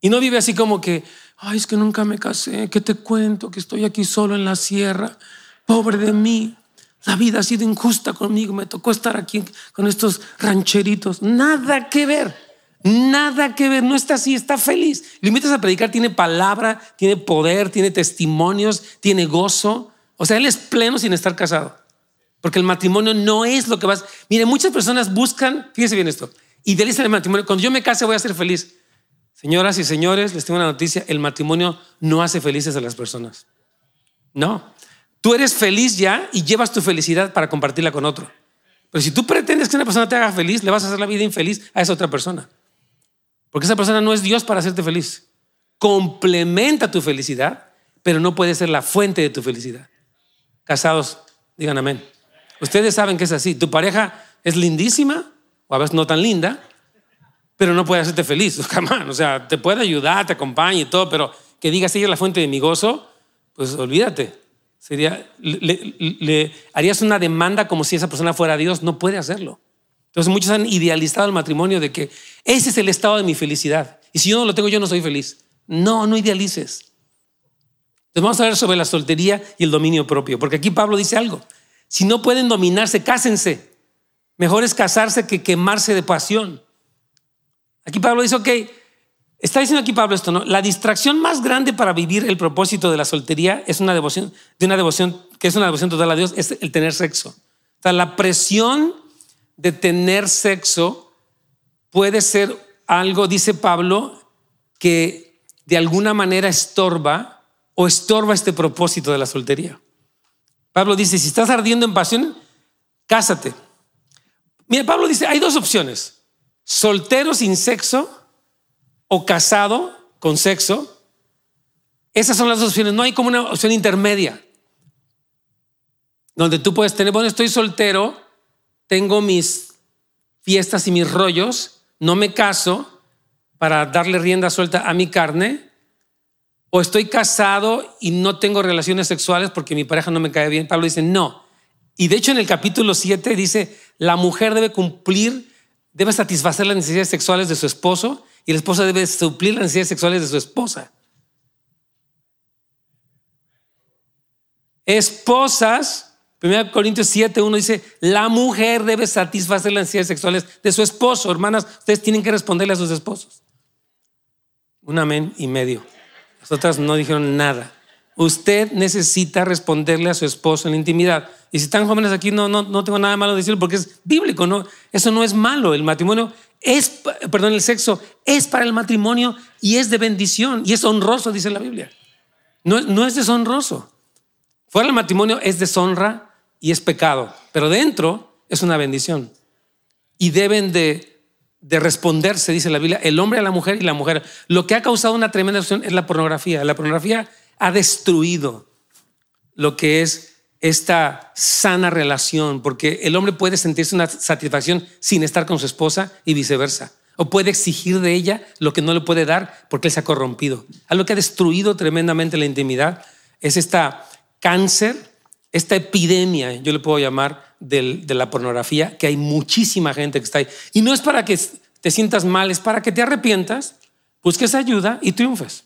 Y no vive así como que, ay, es que nunca me casé, que te cuento, que estoy aquí solo en la sierra, pobre de mí. La vida ha sido injusta conmigo, me tocó estar aquí con estos rancheritos. Nada que ver, nada que ver, no está así, está feliz. Le a predicar, tiene palabra, tiene poder, tiene testimonios, tiene gozo. O sea, él es pleno sin estar casado. Porque el matrimonio no es lo que vas. Mire, muchas personas buscan, fíjese bien esto, idealizan el matrimonio. Cuando yo me case voy a ser feliz. Señoras y señores, les tengo una noticia: el matrimonio no hace felices a las personas. No. Tú eres feliz ya y llevas tu felicidad para compartirla con otro. Pero si tú pretendes que una persona te haga feliz, le vas a hacer la vida infeliz a esa otra persona. Porque esa persona no es Dios para hacerte feliz. Complementa tu felicidad, pero no puede ser la fuente de tu felicidad. Casados, digan amén. Ustedes saben que es así. Tu pareja es lindísima, o a veces no tan linda, pero no puede hacerte feliz. O sea, te puede ayudar, te acompaña y todo, pero que digas ella es la fuente de mi gozo, pues olvídate. Sería, le, harías una demanda como si esa persona fuera Dios, no puede hacerlo. Entonces muchos han idealizado el matrimonio de que ese es el estado de mi felicidad. Y si yo no lo tengo, yo no soy feliz. No, no idealices. Entonces vamos a ver sobre la soltería y el dominio propio, porque aquí Pablo dice algo. Si no pueden dominarse, cásense. Mejor es casarse que quemarse de pasión. Aquí Pablo dice, ok, está diciendo aquí Pablo esto, ¿no? La distracción más grande para vivir el propósito de la soltería es una devoción, de una devoción, que es una devoción total a Dios, es el tener sexo. O sea, la presión de tener sexo puede ser algo, dice Pablo, que de alguna manera estorba o estorba este propósito de la soltería. Pablo dice, si estás ardiendo en pasión, cásate. Mira, Pablo dice, hay dos opciones, soltero sin sexo o casado con sexo. Esas son las dos opciones. No hay como una opción intermedia. Donde tú puedes tener, bueno, estoy soltero, tengo mis fiestas y mis rollos, no me caso para darle rienda suelta a mi carne, o estoy casado y no tengo relaciones sexuales porque mi pareja no me cae bien. Pablo dice, no. Y de hecho en el capítulo 7 dice, la mujer debe cumplir, debe satisfacer las necesidades sexuales de su esposo y la esposa debe suplir las necesidades sexuales de su esposa. Esposas, 1 Corintios 7, 1 dice, la mujer debe satisfacer las necesidades sexuales de su esposo. Hermanas, ustedes tienen que responderle a sus esposos. Un amén y medio. Las no dijeron nada. Usted necesita responderle a su esposo en la intimidad. Y si están jóvenes aquí, no, no, no tengo nada malo de decirlo porque es bíblico, ¿no? Eso no es malo. El matrimonio es, perdón, el sexo es para el matrimonio y es de bendición y es honroso, dice la Biblia. No, no es deshonroso. Fuera del matrimonio es deshonra y es pecado, pero dentro es una bendición. Y deben de de responderse, dice la Biblia, el hombre a la mujer y la mujer. Lo que ha causado una tremenda acción es la pornografía. La pornografía ha destruido lo que es esta sana relación, porque el hombre puede sentirse una satisfacción sin estar con su esposa y viceversa. O puede exigir de ella lo que no le puede dar porque él se ha corrompido. Algo que ha destruido tremendamente la intimidad es esta cáncer, esta epidemia, yo le puedo llamar, de la pornografía, que hay muchísima gente que está ahí. Y no es para que te sientas mal, es para que te arrepientas, busques ayuda y triunfes.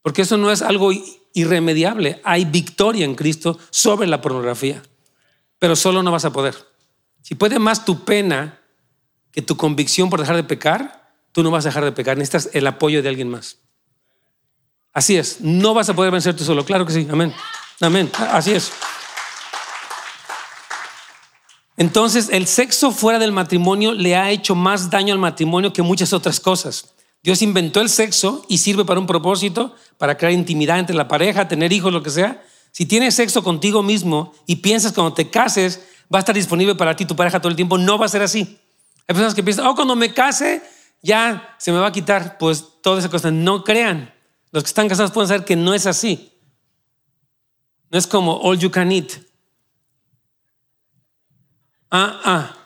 Porque eso no es algo irremediable. Hay victoria en Cristo sobre la pornografía, pero solo no vas a poder. Si puede más tu pena que tu convicción por dejar de pecar, tú no vas a dejar de pecar, necesitas el apoyo de alguien más. Así es, no vas a poder vencer tú solo, claro que sí, amén. Amén, así es. Entonces, el sexo fuera del matrimonio le ha hecho más daño al matrimonio que muchas otras cosas. Dios inventó el sexo y sirve para un propósito, para crear intimidad entre la pareja, tener hijos, lo que sea. Si tienes sexo contigo mismo y piensas cuando te cases va a estar disponible para ti tu pareja todo el tiempo, no va a ser así. Hay personas que piensan, oh, cuando me case ya se me va a quitar. Pues toda esa cosa, no crean. Los que están casados pueden saber que no es así. No es como all you can eat. Ah, ah.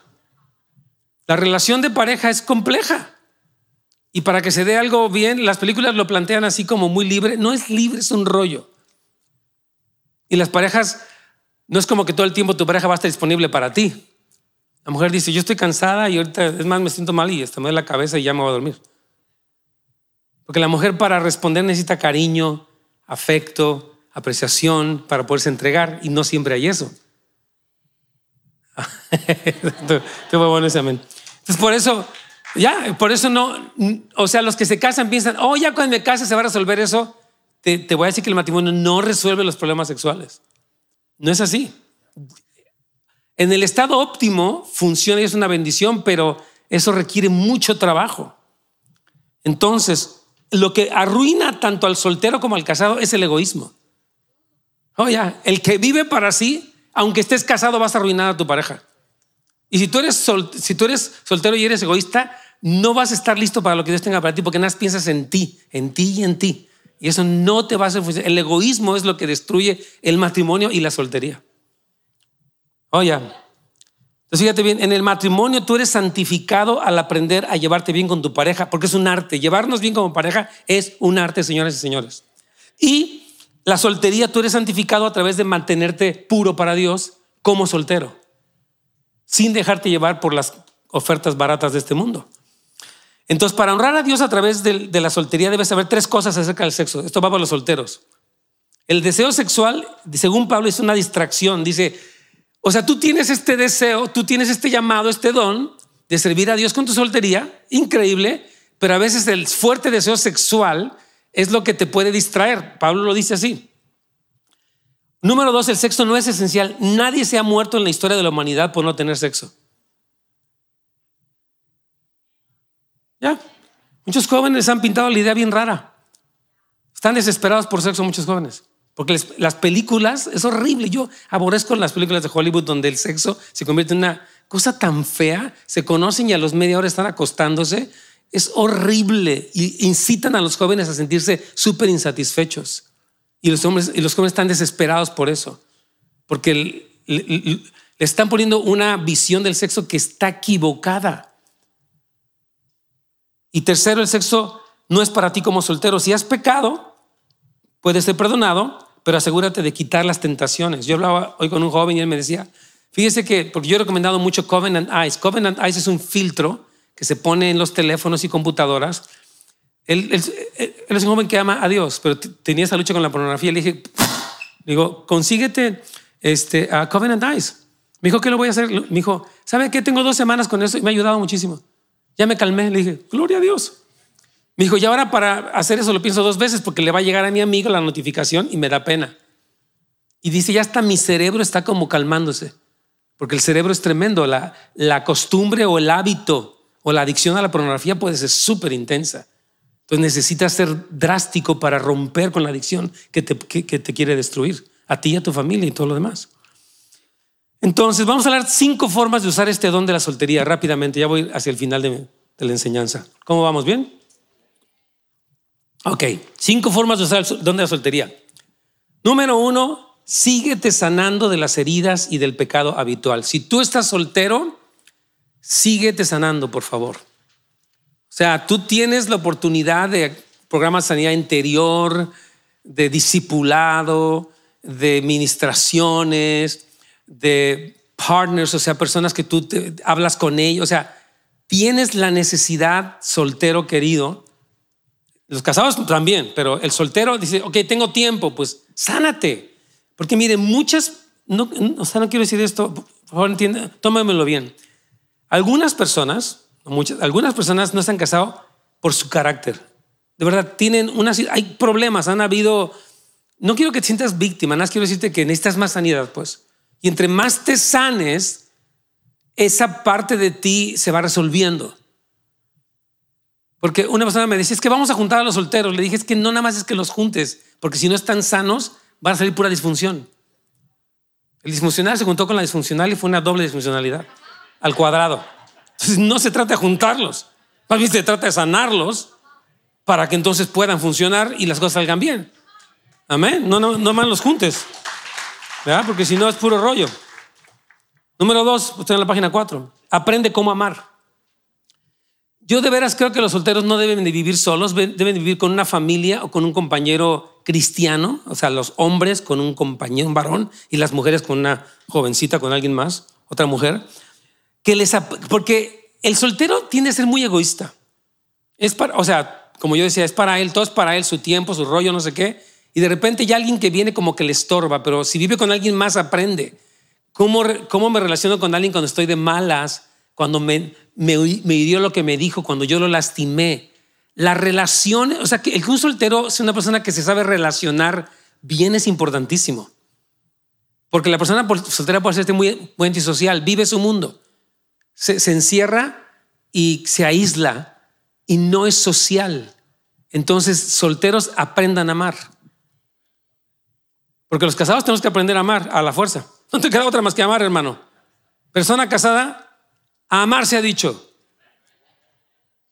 La relación de pareja es compleja. Y para que se dé algo bien, las películas lo plantean así como muy libre. No es libre, es un rollo. Y las parejas, no es como que todo el tiempo tu pareja va a estar disponible para ti. La mujer dice, yo estoy cansada y ahorita, es más, me siento mal y hasta me duele la cabeza y ya me voy a dormir. Porque la mujer para responder necesita cariño, afecto, apreciación para poderse entregar y no siempre hay eso. Entonces, por eso, ya, por eso no, o sea, los que se casan piensan, oh, ya cuando me case se va a resolver eso. Te, te voy a decir que el matrimonio no resuelve los problemas sexuales. No es así. En el estado óptimo funciona y es una bendición, pero eso requiere mucho trabajo. Entonces, lo que arruina tanto al soltero como al casado es el egoísmo. Oh, el que vive para sí aunque estés casado, vas a arruinar a tu pareja. Y si tú eres, si tú eres soltero y eres egoísta, no vas a estar listo para lo que Dios tenga para ti porque nada más piensas en ti, en ti y en ti. Y eso no te va a hacer funcionar. El egoísmo es lo que destruye el matrimonio y la soltería. Oye, entonces fíjate bien, en el matrimonio tú eres santificado al aprender a llevarte bien con tu pareja, porque es un arte. Llevarnos bien como pareja es un arte, señores y señores. Y la soltería, tú eres santificado a través de mantenerte puro para Dios como soltero, sin dejarte llevar por las ofertas baratas de este mundo. Entonces, para honrar a Dios a través de, la soltería debes saber tres cosas acerca del sexo. Esto va para los solteros. El deseo sexual, según Pablo, es una distracción. Dice, o sea, tú tienes este deseo, tú tienes este llamado, este don de servir a Dios con tu soltería, increíble, pero a veces el fuerte deseo sexual es lo que te puede distraer. Pablo lo dice así. Número dos, el sexo no es esencial. Nadie se ha muerto en la historia de la humanidad por no tener sexo. Ya, muchos jóvenes han pintado la idea bien rara. Están desesperados por sexo muchos jóvenes. Porque las películas, es horrible. Yo aborrezco las películas de Hollywood donde el sexo se convierte en una cosa tan fea. Se conocen y a los media hora están acostándose es horrible y incitan a los jóvenes a sentirse súper insatisfechos. Y los, hombres, y los jóvenes están desesperados por eso, porque le están poniendo una visión del sexo que está equivocada. Y tercero, el sexo no es para ti como soltero. Si has pecado, puedes ser perdonado, pero asegúrate de quitar las tentaciones. Yo hablaba hoy con un joven y él me decía, fíjese que, porque yo he recomendado mucho Covenant Eyes. Covenant Eyes es un filtro que se pone en los teléfonos y computadoras. Él, es un joven que ama a Dios, pero tenía esa lucha con la pornografía. Le dije, digo, consíguete este, a Covenant Eyes. Me dijo, ¿qué lo voy a hacer? Me dijo, ¿sabe qué? Tengo dos semanas con eso y me ha ayudado muchísimo. Ya me calmé, le dije, gloria a Dios. Me dijo, y ahora para hacer eso lo pienso dos veces porque le va a llegar a mi amigo la notificación y me da pena. Y dice, ya hasta mi cerebro está como calmándose, porque el cerebro es tremendo. La, la costumbre o el hábito o la adicción a la pornografía puede ser súper intensa. Entonces necesitas ser drástico para romper con la adicción que te, que te quiere destruir, a ti y a tu familia y todo lo demás. Entonces, vamos a hablar cinco formas de usar este don de la soltería rápidamente. Ya voy hacia el final de, la enseñanza. ¿Cómo vamos? ¿Bien? Ok, cinco formas de usar el don de la soltería. Número uno, síguete sanando de las heridas y del pecado habitual. Si tú estás soltero, síguete sanando, por favor. O sea, tú tienes la oportunidad de programas de sanidad interior, de discipulado, de ministraciones, de partners, o sea, personas que tú hablas con ellos, o sea, tienes la necesidad, soltero querido, los casados también, pero el soltero dice, ok, tengo tiempo, pues sánate. Porque mire, muchas, no, o sea, no quiero decir esto, por favor, entienda, tómamelo bien. Algunas personas, muchas, algunas personas no están casados por su carácter. De verdad, tienen una, hay problemas, han habido, no quiero que te sientas víctima, nada más quiero decirte que necesitas más sanidad, pues. Y entre más te sanes, esa parte de ti se va resolviendo. Porque una persona me decía, es que vamos a juntar a los solteros. Le dije, es que no nada más es que los juntes, porque si no están sanos, va a salir pura disfunción. El disfuncional se juntó con la disfuncional y fue una doble disfuncionalidad, al cuadrado. Entonces no se trata de juntarlos, más bien se trata de sanarlos para que entonces puedan funcionar y las cosas salgan bien. Amén. No, no, no más los juntes. Porque si no es puro rollo. Número dos, usted en la página cuatro, aprende cómo amar. Yo de veras creo que los solteros no deben de vivir solos, deben vivir con una familia o con un compañero cristiano, o sea, los hombres con un compañero, un varón, y las mujeres con una jovencita, con alguien más, otra mujer, que les, porque el soltero tiende a ser muy egoísta. Es para, o sea, como yo decía, es para él, todo es para él, su tiempo, su rollo, no sé qué. Y de repente ya alguien que viene como que le estorba, pero si vive con alguien más aprende. ¿Cómo, cómo me relaciono con alguien cuando estoy de malas? Cuando me, me, me hirió lo que me dijo, cuando yo lo lastimé. La relación, o sea, que el un soltero sea una persona que se sabe relacionar bien es importantísimo. Porque la persona soltera puede ser muy, muy antisocial, vive su mundo, se, encierra y se aísla y no es social. Entonces, solteros aprendan a amar. Porque los casados tenemos que aprender a amar a la fuerza. No te queda otra más que amar, hermano. Persona casada, a amar se ha dicho.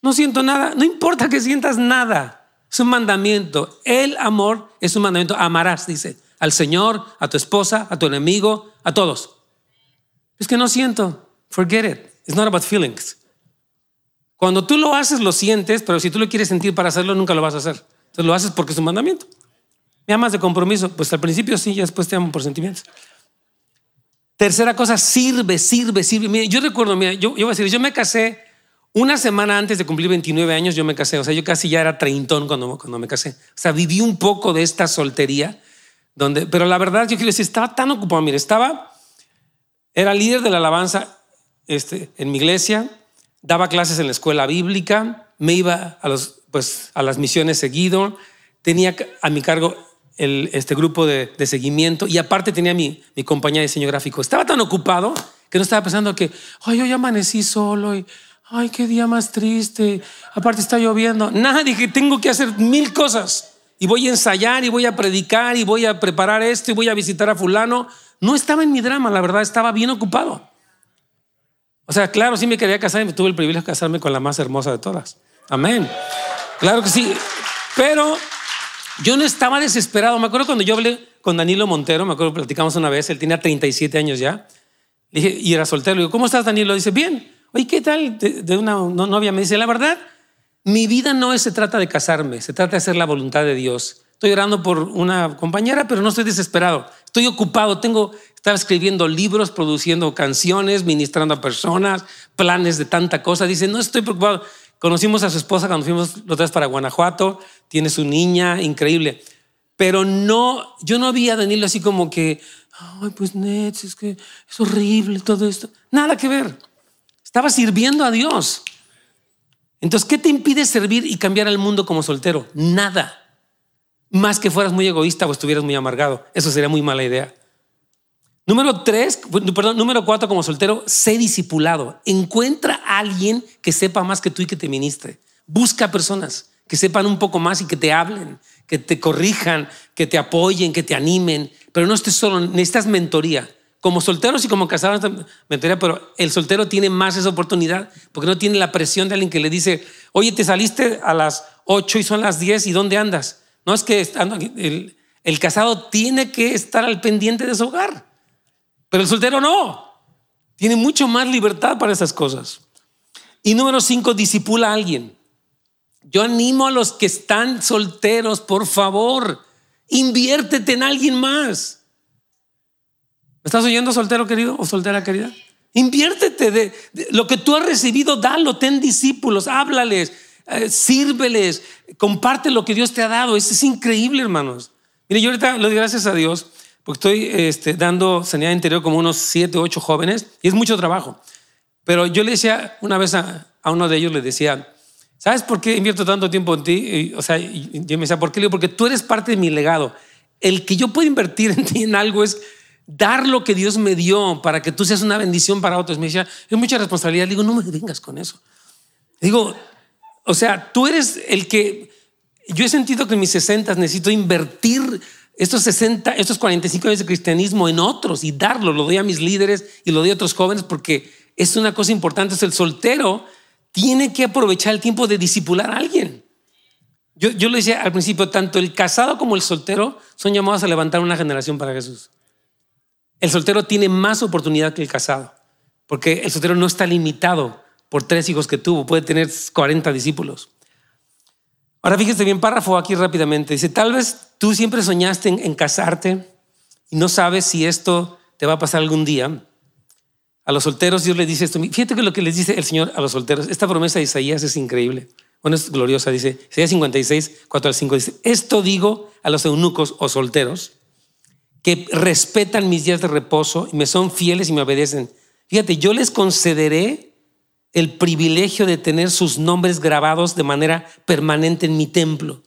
No siento nada, no importa que sientas nada. Es un mandamiento. El amor es un mandamiento. Amarás, dice, al Señor, a tu esposa, a tu enemigo, a todos. Es que no siento. Forget it. It's not about feelings. Cuando tú lo haces, lo sientes, pero si tú lo quieres sentir para hacerlo, nunca lo vas a hacer. Entonces lo haces porque es un mandamiento. ¿Me amas de compromiso? Pues al principio sí, ya después te amo por sentimientos. Tercera cosa, sirve, sirve, sirve. yo recuerdo, mira, yo, yo voy a decir, yo me casé una semana antes de cumplir 29 años, yo me casé. O sea, yo casi ya era treintón cuando, cuando me casé. O sea, viví un poco de esta soltería, donde, pero la verdad, yo quiero decir, estaba tan ocupado. Mire, estaba, era líder de la alabanza este, en mi iglesia, daba clases en la escuela bíblica, me iba a, pues, las misiones seguido, tenía a mi cargo este grupo de, seguimiento y aparte tenía mi, mi compañía de diseño gráfico. Estaba tan ocupado que no estaba pensando que, ay, yo ya amanecí solo y, ay, qué día más triste. Aparte está lloviendo. Nada, dije, tengo que hacer mil cosas. Y voy a ensayar y voy a predicar y voy a preparar esto y voy a visitar a fulano. No estaba en mi drama, la verdad, estaba bien ocupado. O sea, claro, sí me quería casar y tuve el privilegio de casarme con la más hermosa de todas. Amén. Claro que sí. Pero yo no estaba desesperado. Me acuerdo cuando yo hablé con Danilo Montero, me acuerdo platicamos una vez, él tenía 37 años ya. dije, y era soltero. Le digo, ¿cómo estás, Danilo? Dice, bien. Oye, ¿qué tal? De, una novia me dice, la verdad, mi vida no se trata de casarme, se trata de hacer la voluntad de Dios. Estoy orando por una compañera, pero no estoy desesperado. Estoy ocupado, tengo, estaba escribiendo libros, produciendo canciones, ministrando a personas, planes de tanta cosa. Dice, no estoy preocupado. Conocimos a su esposa cuando fuimos los tres para Guanajuato, tiene su niña, increíble. Pero no, yo no vi a Danilo así como que, ay, pues Nets, es que es horrible todo esto. Nada que ver. Estaba sirviendo a Dios. Entonces, ¿qué te impide servir y cambiar al mundo como soltero? Nada. Más que fueras muy egoísta o estuvieras muy amargado. Eso sería muy mala idea. Número tres, perdón, número cuatro, como soltero, sé discipulado. Encuentra a alguien que sepa más que tú y que te ministre. Busca personas que sepan un poco más y que te hablen, que te corrijan, que te apoyen, que te animen. Pero no estés solo, necesitas mentoría. Como solteros y como casados, mentoría, pero el soltero tiene más esa oportunidad porque no tiene la presión de alguien que le dice, oye, te saliste a las 8 y son las 10 y ¿dónde andas? No es que el, el casado tiene que estar al pendiente de su hogar, pero el soltero no. Tiene mucho más libertad para esas cosas. Y número cinco, disipula a alguien. Yo animo a los que están solteros, por favor, inviértete en alguien más. ¿Me estás oyendo, soltero querido o soltera querida? Inviértete de, lo que tú has recibido, dalo, ten discípulos, háblales, eh, sírveles, comparte lo que Dios te ha dado. Eso es increíble, hermanos. Mire, yo ahorita le doy gracias a Dios porque estoy este, dando sanidad interior como unos siete, ocho jóvenes y es mucho trabajo. Pero yo le decía una vez a, uno de ellos, le decía, ¿Sabes por qué invierto tanto tiempo en ti? o sea, yo me decía, ¿por qué? Le digo, porque tú eres parte de mi legado. El que yo pueda invertir en ti en algo es dar lo que Dios me dio para que tú seas una bendición para otros. Me decía, es mucha responsabilidad. Le digo, no me vengas con eso. Digo, o sea, tú eres el que yo he sentido que en mis 60 necesito invertir estos 60, estos 45 años de cristianismo en otros y darlo. Lo doy a mis líderes y lo doy a otros jóvenes porque es una cosa importante. Es el soltero tiene que aprovechar el tiempo de disipular a alguien. Yo, yo lo decía al principio, tanto el casado como el soltero son llamados a levantar una generación para Jesús. El soltero tiene más oportunidad que el casado, porque el soltero no está limitado por tres hijos que tuvo, puede tener 40 discípulos. Ahora fíjese bien, párrafo aquí rápidamente. Dice, tal vez tú siempre soñaste en, en casarte y no sabes si esto te va a pasar algún día. A los solteros Dios les dice esto. Fíjate que lo que les dice el Señor a los solteros, esta promesa de Isaías es increíble. Bueno, es gloriosa, dice Isaías 56, 4 al 5, dice, esto digo a los eunucos o solteros que respetan mis días de reposo y me son fieles y me obedecen. Fíjate, yo les concederé el privilegio de tener sus nombres grabados de manera permanente en mi templo,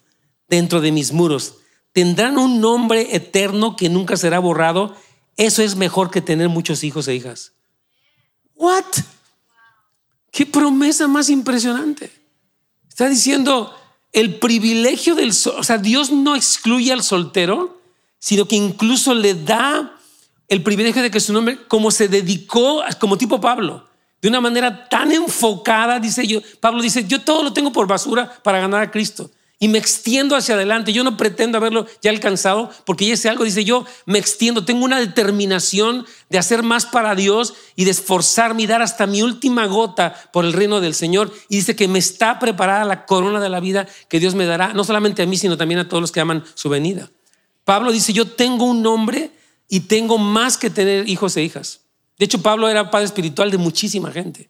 dentro de mis muros. Tendrán un nombre eterno que nunca será borrado. Eso es mejor que tener muchos hijos e hijas. What? Qué promesa más impresionante. Está diciendo el privilegio del, o sea, Dios no excluye al soltero, sino que incluso le da el privilegio de que su nombre, como se dedicó, como tipo Pablo, de una manera tan enfocada, dice yo, Pablo dice, yo todo lo tengo por basura para ganar a Cristo y me extiendo hacia adelante. Yo no pretendo haberlo ya alcanzado porque ya ese algo, dice yo, me extiendo, tengo una determinación de hacer más para Dios y de esforzarme y dar hasta mi última gota por el reino del Señor. Y dice que me está preparada la corona de la vida que Dios me dará, no solamente a mí, sino también a todos los que aman su venida. Pablo dice, yo tengo un nombre y tengo más que tener hijos e hijas. De hecho, Pablo era padre espiritual de muchísima gente.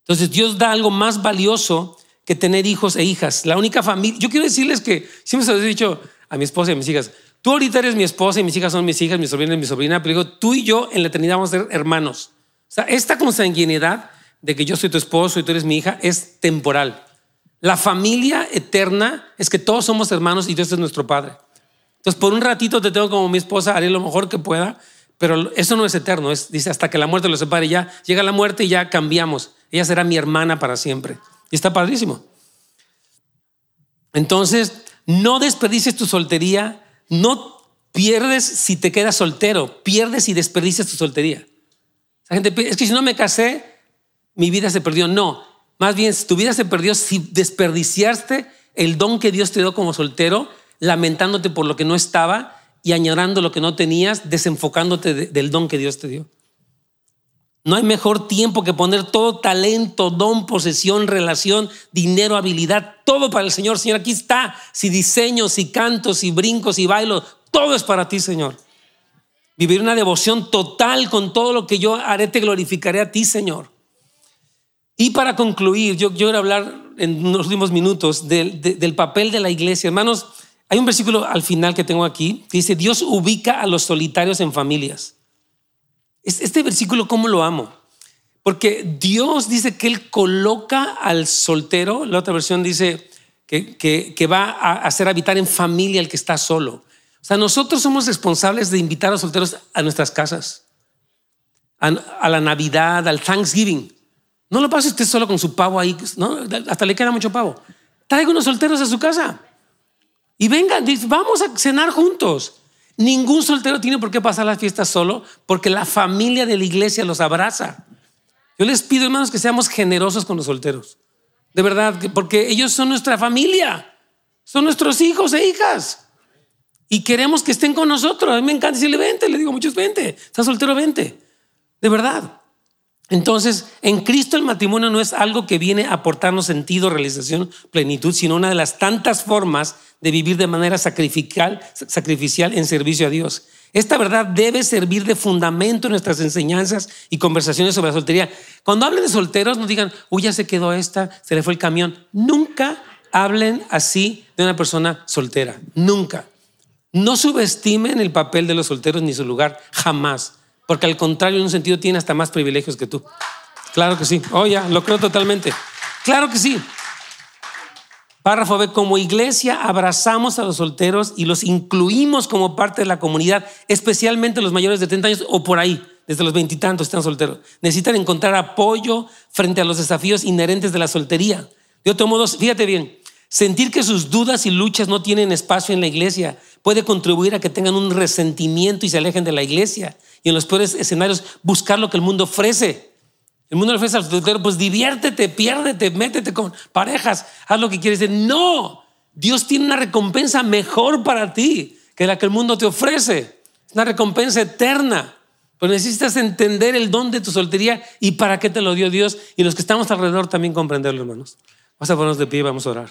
Entonces Dios da algo más valioso que tener hijos e hijas. La única familia, yo quiero decirles que siempre se lo he dicho a mi esposa y a mis hijas, tú ahorita eres mi esposa y mis hijas son mis hijas, mi sobrina es mi sobrina, pero digo, tú y yo en la eternidad vamos a ser hermanos. O sea, esta consanguinidad de que yo soy tu esposo y tú eres mi hija es temporal. La familia eterna es que todos somos hermanos y Dios es nuestro Padre. Entonces, por un ratito te tengo como mi esposa, haré lo mejor que pueda, pero eso no es eterno, es, dice, hasta que la muerte lo separe, ya llega la muerte y ya cambiamos. Ella será mi hermana para siempre. Y está padrísimo. Entonces, no desperdicies tu soltería, no pierdes si te quedas soltero, pierdes y desperdicias tu soltería. La gente es que si no me casé, mi vida se perdió. No, Más bien, tu vida se perdió si desperdiciaste el don que Dios te dio como soltero, lamentándote por lo que no estaba y añorando lo que no tenías, desenfocándote del don que Dios te dio. No hay mejor tiempo que poner todo talento, don, posesión, relación, dinero, habilidad, todo para el Señor. Señor, aquí está. Si diseño, si canto, si brinco, si bailo, todo es para ti, Señor. Vivir una devoción total con todo lo que yo haré, te glorificaré a ti, Señor. Y para concluir, yo, quiero hablar en los últimos minutos del, del papel de la iglesia. Hermanos, hay un versículo al final que tengo aquí que dice, Dios ubica a los solitarios en familias. Este versículo, ¿cómo lo amo? Porque Dios dice que Él coloca al soltero, la otra versión dice que, va a hacer habitar en familia el que está solo. O sea, nosotros somos responsables de invitar a los solteros a nuestras casas, a, la Navidad, al Thanksgiving. No lo pase usted solo con su pavo ahí, hasta le queda mucho pavo. Traiga unos solteros a su casa y vengan, vamos a cenar juntos. Ningún soltero tiene por qué pasar las fiestas solo porque la familia de la iglesia los abraza. Yo les pido, hermanos, que seamos generosos con los solteros. De verdad, porque ellos son nuestra familia. Son nuestros hijos e hijas. Y queremos que estén con nosotros. A mí me encanta decirle, vente. Le digo muchos, vente. Estás soltero, vente. De verdad. Entonces, en Cristo el matrimonio no es algo que viene a aportarnos sentido, realización, plenitud, sino una de las tantas formas de vivir de manera sacrificial, en servicio a Dios. Esta verdad debe servir de fundamento en nuestras enseñanzas y conversaciones sobre la soltería. Cuando hablen de solteros, no digan, uy, ya se quedó esta, se le fue el camión. Nunca hablen así de una persona soltera. Nunca. No subestimen el papel de los solteros ni su lugar, jamás. Porque al contrario, en un sentido, tiene hasta más privilegios que tú. Claro que sí. Oh, ya, lo creo totalmente. Claro que sí. Párrafo B, como iglesia abrazamos a los solteros y los incluimos como parte de la comunidad, especialmente los mayores de 30 años o por ahí, desde los veintitantos están solteros. Necesitan encontrar apoyo frente a los desafíos inherentes de la soltería. De otro modo, fíjate bien, sentir que sus dudas y luchas no tienen espacio en la iglesia puede contribuir a que tengan un resentimiento y se alejen de la iglesia. Y en los peores escenarios, buscar lo que el mundo ofrece. El mundo ofrece al soltero, pues diviértete, piérdete, métete con parejas, haz lo que quieres. No, Dios tiene una recompensa mejor para ti que la que el mundo te ofrece. Es una recompensa eterna. Pero necesitas entender el don de tu soltería y para qué te lo dio Dios. Y los que estamos alrededor también comprenderlo, hermanos. Vamos a ponernos de pie y vamos a orar.